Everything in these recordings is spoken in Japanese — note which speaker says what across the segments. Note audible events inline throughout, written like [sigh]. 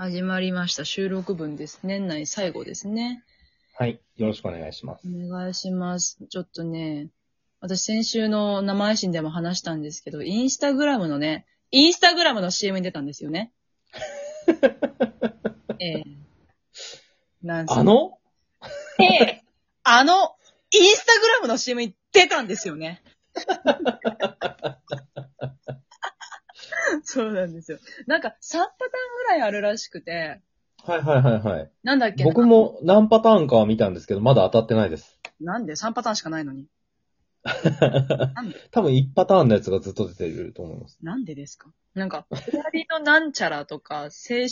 Speaker 1: 始まりました。収録分です。年内最後ですね。
Speaker 2: はい。よろしくお願いします。
Speaker 1: お願いします。ちょっとね、私先週の生配信でも話したんですけど、インスタグラムのね、インスタグラムの CM に出たんですよね。[laughs] ええなんす
Speaker 2: あの？
Speaker 1: ええあの、インスタグラムの CM に出たんですよね。[laughs] そうなんですよ。なんか3パターンぐらいあるらしくて、
Speaker 2: はいはいはいはい。
Speaker 1: なんだっけ？な
Speaker 2: 僕も何パターンかは見たんですけど、まだ当たってないです。
Speaker 1: なんで ?3 パターンしかないのに。[laughs] なんで？
Speaker 2: 多分1パターンのやつがずっと出てると思います。
Speaker 1: なんでですか？なんか、二人のなんちゃらとか、青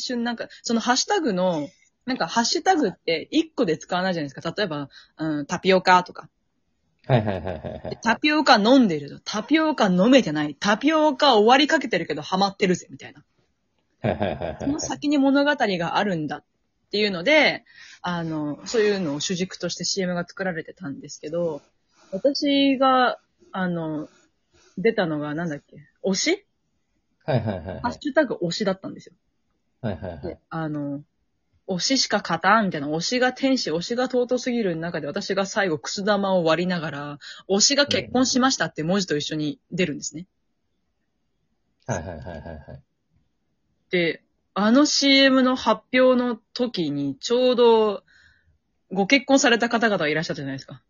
Speaker 1: 春なんか、そのハッシュタグの、なんかハッシュタグって1個で使わないじゃないですか。例えば、うん、タピオカとか。
Speaker 2: はいはいはいはいはい。
Speaker 1: タピオカ飲んでると、タピオカ飲めてない。タピオカ終わりかけてるけどハマってるぜ、みたいな。
Speaker 2: はいはいはいはい
Speaker 1: その先に物語があるんだっていうので、あの、そういうのを主軸として CM が作られてたんですけど、私が、あの、出たのがなんだっけ？推し？
Speaker 2: はいはいはいはい。
Speaker 1: ハッシュタグ推しだったんですよ。
Speaker 2: はいはいはい
Speaker 1: で。あの、推ししか勝たんみたいな、推しが天使、推しが尊すぎる中で私が最後くす玉を割りながら、推しが結婚しましたって文字と一緒に出るんですね。
Speaker 2: はいはいはいはいはい。
Speaker 1: で、あの CM の発表の時にちょうどご結婚された方々がいらっしゃったじゃないですか。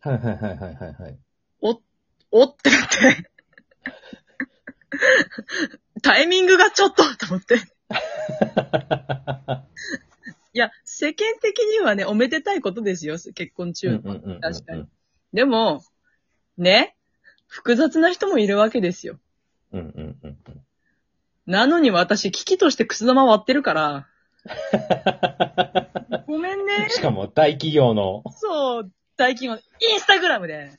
Speaker 2: はいはいはいはいはいはい。
Speaker 1: お、おってなって。[laughs] タイミングがちょっとと思って。[laughs] いや、世間的にはね、おめでたいことですよ、結婚中の。確かに。でも、ね、複雑な人もいるわけですよ。
Speaker 2: うんうんうんうん。
Speaker 1: なのに私、危機としてくす玉割ってるから。[laughs] ごめんね。
Speaker 2: しかも大企業の。
Speaker 1: そう、大企業、インスタグラムで。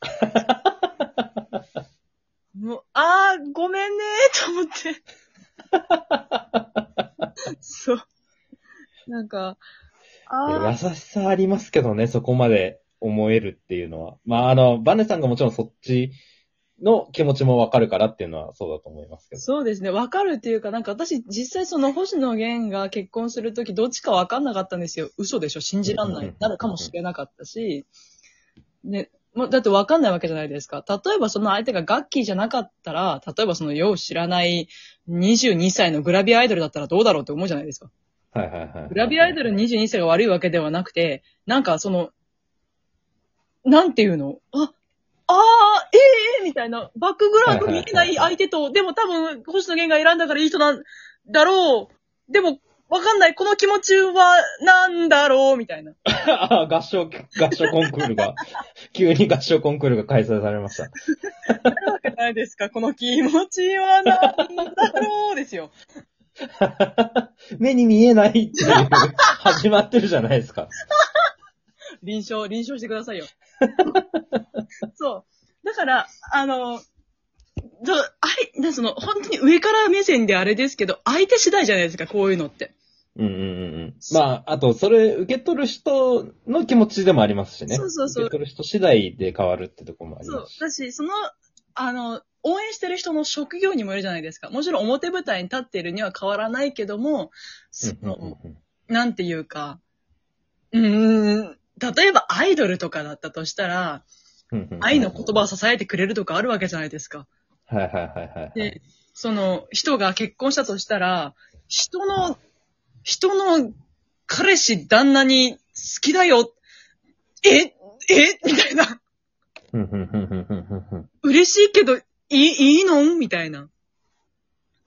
Speaker 1: [laughs] もう、あー、ごめんねと思って。そう。なんか、あ
Speaker 2: 優しさありますけどね、そこまで思えるっていうのは。まああの、バネさんがもちろんそっちの気持ちもわかるからっていうのはそうだと思いますけ
Speaker 1: ー
Speaker 2: ど。
Speaker 1: そうですね。わかるっていうか、なんか私、実際その星野源が結婚するとき、どっちかわかんなかったんですよ。嘘でしょ？信じらんない。なるかもしれなかったし。ね、もうだってわかんないわけじゃないですか。例えばその相手がガッキーじゃなかったら、例えばそのよう知らない22歳のグラビアアイドルだったらどうだろうって思うじゃないですか。
Speaker 2: はいはいはい。
Speaker 1: グラビアアイドル22歳が悪いわけではなくて、なんかその、なんていうの？あ、ああ、ええみたいな、バックグラウンド見えない相手と、でも多分、星野源が選んだからいい人なんだろう。でも、わかんない。この気持ちは、なんだろうみたいな。
Speaker 2: あ [laughs] 合唱、合唱コンクールが、[laughs] 急に合唱コンクールが開催されました。
Speaker 1: わけないですかこの気持ちはなんだろうですよ。[laughs]
Speaker 2: 目に見えないっていう、始まってるじゃないですか。
Speaker 1: 臨床、臨床してくださいよ。そう。だから、あの、どあい、なその、本当に上から目線であれですけど、相手次第じゃないですか、こういうのって。
Speaker 2: うんうんうんうん。まあ、あと、それ、受け取る人の気持ちでもありますしね。
Speaker 1: そうそうそう
Speaker 2: 受け取る人次第で変わるってところもあり
Speaker 1: そう
Speaker 2: ます。し。
Speaker 1: だし、その、あの、応援してる人の職業にもよるじゃないですか。もちろん表舞台に立っているには変わらないけども、そ
Speaker 2: うんうん
Speaker 1: の、
Speaker 2: うん
Speaker 1: なんていうか、うーん、例えばアイドルとかだったとしたら、愛の言葉を支えてくれるとかあるわけじゃないですか。
Speaker 2: はいはいはいはいはい。
Speaker 1: で、その人が結婚したとしたら、人の、人の彼氏、旦那に好きだよ。ええ？みたいな。嬉しいけど、いい、いいの？みたいな。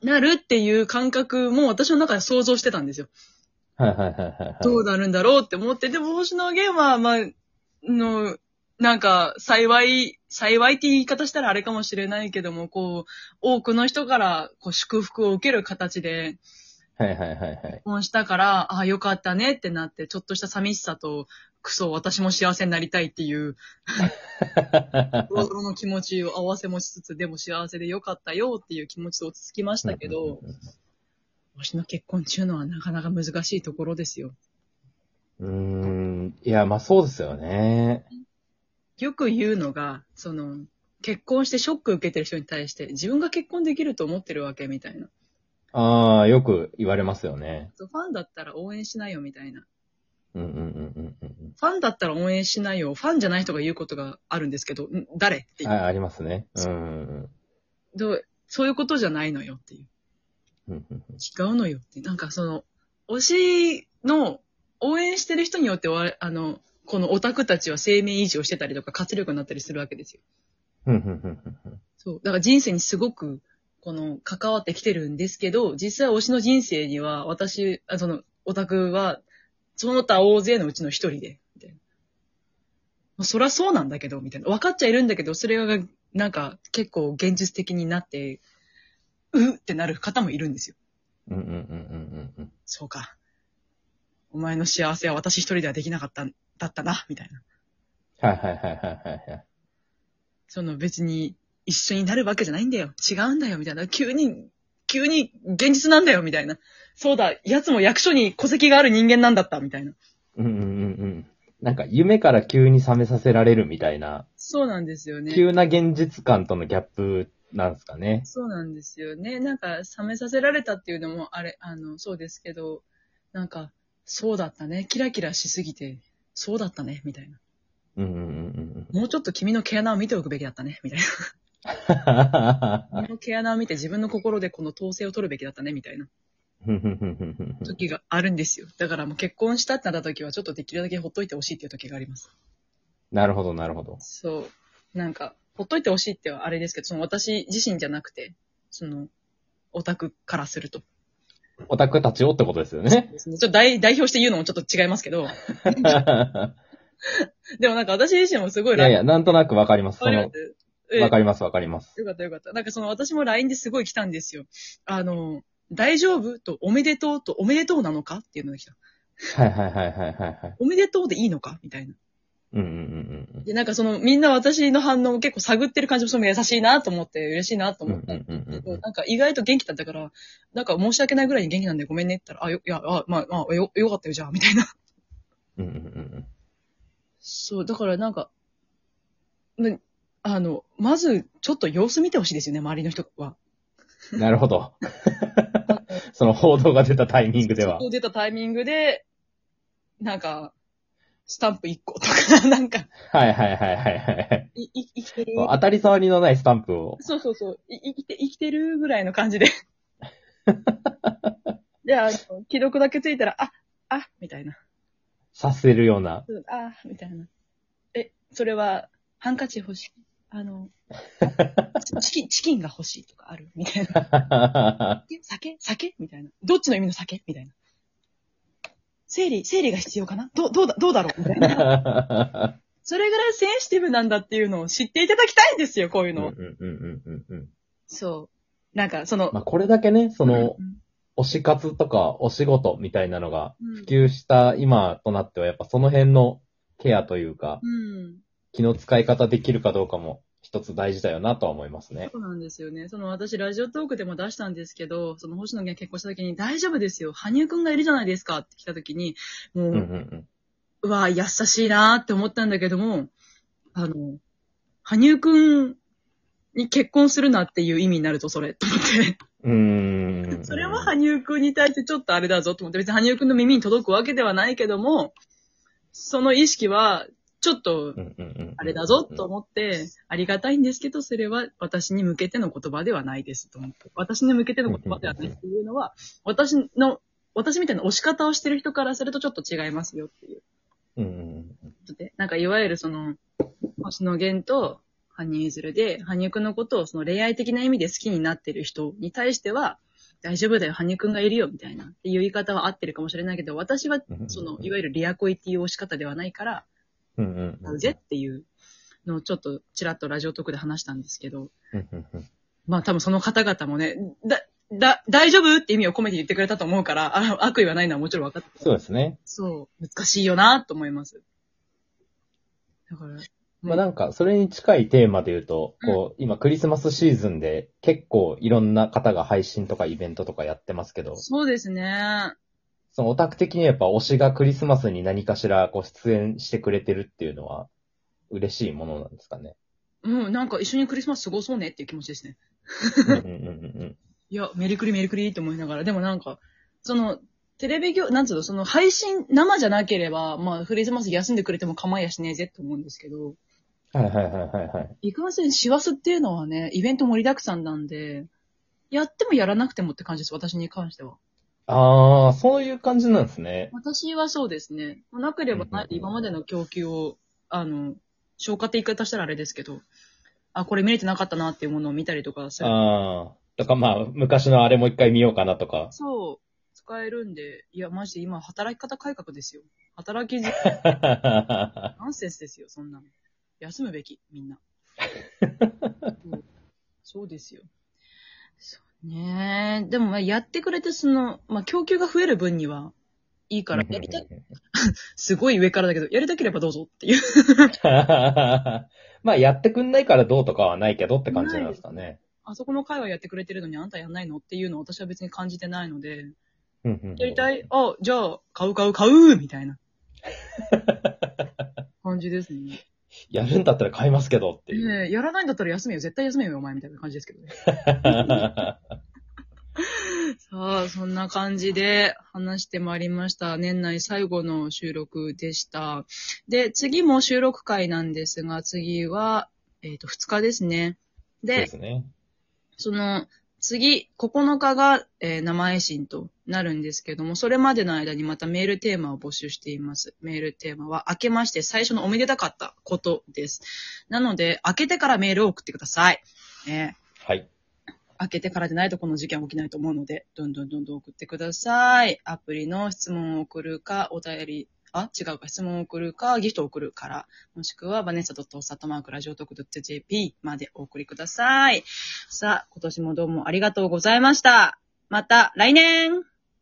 Speaker 1: なるっていう感覚も私の中で想像してたんですよ。
Speaker 2: はいはいはいはいはい。
Speaker 1: どうなるんだろうって思って、でも星野源は、まあ、の、なんか、幸い、幸いって言い方したらあれかもしれないけども、こう、多くの人から、こう、祝福を受ける形で、
Speaker 2: はいはいはいはい。
Speaker 1: 結婚したから、ああ、よかったねってなって、ちょっとした寂しさと、クソ、私も幸せになりたいっていう、ドロドロの気持ちを合わせもしつつ、でも幸せでよかったよっていう気持ちと落ち着きましたけど、私の結婚中のはなかなか難しいところですよ。
Speaker 2: うーん。いや、まあそうですよね。
Speaker 1: よく言うのが、その、結婚してショック受けてる人に対して、自分が結婚できると思ってるわけみたいな。
Speaker 2: ああ、よく言われますよね。
Speaker 1: ファンだったら応援しないよみたいな。
Speaker 2: うんうんうんうんうん
Speaker 1: ファンだったら応援しないよ。ファンじゃない人が言うことがあるんですけど、ん誰？って
Speaker 2: うん。はい、ありますね。うんうん
Speaker 1: どうそういうことじゃないのよっていう。
Speaker 2: うんうんうん
Speaker 1: 違うのよって。なんかその、推しの応援してる人によっては、あの、このオタクたちは生命維持をしてたりとか活力になったりするわけですよ。
Speaker 2: うんうんうんうん
Speaker 1: そう。だから人生にすごく、この、関わってきてるんですけど、実際推しの人生には、私、あその、オタクは、その他大勢のうちの一人で、みたいな。まあそりゃそうなんだけど、みたいな。分かっちゃいるんだけど、それが、なんか、結構現実的になって、うってなる方もいるんですよ。
Speaker 2: うんうんうんうんうんうん
Speaker 1: そうか。お前の幸せは私一人ではできなかったんだったな、みたいな。
Speaker 2: はいはいはいはいはいはい。
Speaker 1: その別に一緒になるわけじゃないんだよ。違うんだよ、みたいな。急に、急に現実なんだよ、みたいな。そうだ、奴も役所に戸籍がある人間なんだった、みたいな。
Speaker 2: うんうんうんうん。なんか夢から急に覚めさせられるみたいな、
Speaker 1: そうなんですよね。
Speaker 2: 急な現実感とのギャップなんですかね。
Speaker 1: そうなんですよね。なんか、冷めさせられたっていうのも、あれ、あの、そうですけど、なんか、そうだったね。キラキラしすぎて、そうだったね、みたいな。
Speaker 2: うんうんうんうん
Speaker 1: もうちょっと君の毛穴を見ておくべきだったね、みたいな。
Speaker 2: うん。
Speaker 1: 君の毛穴を見て自分の心でこの統制を取るべきだったね、みたいな時があるんですよ。だからもう結婚したってなった時は、ちょっとできるだけほっといてほしいっていう時があります。
Speaker 2: なるほどなるほど。
Speaker 1: そう。なんか、ほっといてほしいってはあれですけど、その私自身じゃなくて、その、オタクからすると。
Speaker 2: オタクたちをってことですよ
Speaker 1: ね。ちょっと代代表して言うのもちょっと違いますけど、[laughs] でもなんか私自身もすごい
Speaker 2: いやいや、なんとなくわかります。その
Speaker 1: わかりま、すえ
Speaker 2: わかります。
Speaker 1: よかったよかった。なんかその私も LINE ですごい来たんですよ。あの、大丈夫？とおめでとう？とおめでとうなのか？っていうのが来た。
Speaker 2: はいはいはいはいはいはい。
Speaker 1: おめでとうでいいのか？みたいな。
Speaker 2: うんうんうんうん
Speaker 1: で、なんかそのみんな私の反応を結構探ってる感じもすごい優しいなと思って嬉しいなと
Speaker 2: うん。
Speaker 1: 思ったなんか意外と元気だったから、なんか申し訳ないぐらいに元気なんでごめんねって言ったら、あ、よ、いや、あ、まあ、まあ、よ、よかったよ、じゃあ、みたいな。
Speaker 2: うんうんうん
Speaker 1: そう、だからなんか、ねあの、まず、ちょっと様子見てほしいですよね、周りの人は。
Speaker 2: うん。なるほど。[laughs] その報道が出たタイミングでは
Speaker 1: そ。う出たタイミングで、なんか、スタンプ1個とか、[laughs] なんか、
Speaker 2: はいはいはいはいはい。
Speaker 1: い、い、生きてる。
Speaker 2: 当たり障りのないスタンプを。
Speaker 1: そうそうそう、い生きて、生きてるぐらいの感じで。[laughs] で、あの、既読だけついたら、あ、あ、みたいな。
Speaker 2: させるような。
Speaker 1: うんあ、みたいな。え、それは、ハンカチ欲しい？あの、[laughs] チキン、チキンが欲しいとかある？みたいな。え酒？酒？みたいな。どっちの意味の酒？みたいな。生理、生理が必要かな？どう、どうだ、どうだろう？みたいな。[laughs] それぐらいセンシティブなんだっていうのを知っていただきたいんですよ、こういうの。
Speaker 2: うんうんうんうんうんうん。
Speaker 1: そう。なんか、その、
Speaker 2: まあこれだけね、その、
Speaker 1: うん
Speaker 2: 推し活とかお仕事みたいなのが
Speaker 1: うん
Speaker 2: 普及した今となっては、やっぱその辺のケアというか、
Speaker 1: うん。
Speaker 2: 気の使い方できるかどうかも一つ大事だよなとは思いますね。
Speaker 1: そうなんですよね。その私、ラジオトークでも出したんですけど、その星野源結婚した時に、大丈夫ですよ。羽生くんがいるじゃないですかって来た時に、もう、
Speaker 2: うんうんうん。
Speaker 1: うわ優しいなーって思ったんだけども、あの、羽生くんに結婚するなっていう意味になると、それ、と思って。
Speaker 2: うーん。
Speaker 1: それは羽生くんに対してちょっとあれだぞと思って、別に羽生くんの耳に届くわけではないけども、その意識は、ちょっとあれだぞと思って、ありがたいんですけど、それは私に向けての言葉ではないですと思って。私に向けての言葉ではないっていうのは、私の、私みたいな押し方をしてる人からするとちょっと違いますよっていう。
Speaker 2: うんうんうん
Speaker 1: で、なんかいわゆるその、星野源と羽生結弦で、羽生くんのことをその恋愛的な意味で好きになってる人に対しては、大丈夫だよ、羽生くんがいるよ、みたいな。っていう言い方は合ってるかもしれないけど、私はその、いわゆるリア恋っていう押し方ではないから、
Speaker 2: うんうんうん
Speaker 1: 会うぜっていうのをちょっとちらっとラジオトークで話したんですけど、
Speaker 2: うんうんうん。
Speaker 1: まあ多分その方々もね、だ、だ、大丈夫って意味を込めて言ってくれたと思うから、あ悪意はないのはもちろん分かってる。
Speaker 2: そうですね。
Speaker 1: そう、難しいよなと思います。だから、
Speaker 2: まあなんか、それに近いテーマで言うと、こう、今クリスマスシーズンで結構いろんな方が配信とかイベントとかやってますけど、
Speaker 1: そうですね。
Speaker 2: そのオタク的にはやっぱ推しがクリスマスに何かしらこう出演してくれてるっていうのは嬉しいものなんですかね。
Speaker 1: うん、なんか一緒にクリスマス過ごそうねっていう気持ちですね。
Speaker 2: うんうんうんうん [laughs]
Speaker 1: いや、メリクリメリクリって思いながら、でもなんか、その、テレビ業、なんつうの、その配信、生じゃなければ、まあ、クリスマス休んでくれても構いやしねえぜって思うんですけど、
Speaker 2: はいはいはいはいはい。
Speaker 1: いかんせん、師走っていうのはね、イベント盛りだくさんなんで、やってもやらなくてもって感じです、私に関しては。
Speaker 2: ああ、そういう感じなんですね。
Speaker 1: 私はそうですね。なければないで今までの供給を、あの、消化って言い方したらあれですけど、あ、これ見れてなかったなっていうものを見たりとかする。
Speaker 2: ああ。とかまあ、昔のあれもう一回見ようかなとか。
Speaker 1: そう、使えるんで、いや、マジで今、働き方改革ですよ。働きず、[laughs] ナンセンスですよ、そんなの。休むべき、みんな。[laughs] そうそうですよ。そうねでも、まあ、やってくれて、その、まあ、供給が増える分には、いいから、やりたい、[laughs] すごい上からだけど、やりたければどうぞっていう。[laughs]
Speaker 2: まあ、やってくんないからどうとかはないけどって感じなんですかね。
Speaker 1: あそこの会話やってくれてるのにあんたやんないの？っていうのを私は別に感じてないので、
Speaker 2: うんうんうん。
Speaker 1: やりたい。あ、じゃあ、買う買う買うみたいな。[laughs] 感じですね。
Speaker 2: やるんだったら買いますけどっていう。
Speaker 1: ねえ、やらないんだったら休めよ。絶対休めよ、お前みたいな感じですけどね。[laughs] さあ、そんな感じで話してまいりました。年内最後の収録でした。で、次も収録会なんですが、次は、えっ、と、2日ですね。で
Speaker 2: で、すね。
Speaker 1: その、次、9日が、えー生配信となるんですけども、それまでの間にまたメールテーマを募集しています。メールテーマは、明けまして最初のおめでたかったことです。なので、明けてからメールを送ってください。ね、
Speaker 2: はい。
Speaker 1: 開けてからでないとこの事件は起きないと思うので、どんどんどんどん送ってください。アプリの質問を送るか、お便り、あ、違うか、質問を送るか、ギフトを送るから、もしくは、バネッサ .sat.radiotok.jp までお送りください。さあ、今年もどうもありがとうございました。また来年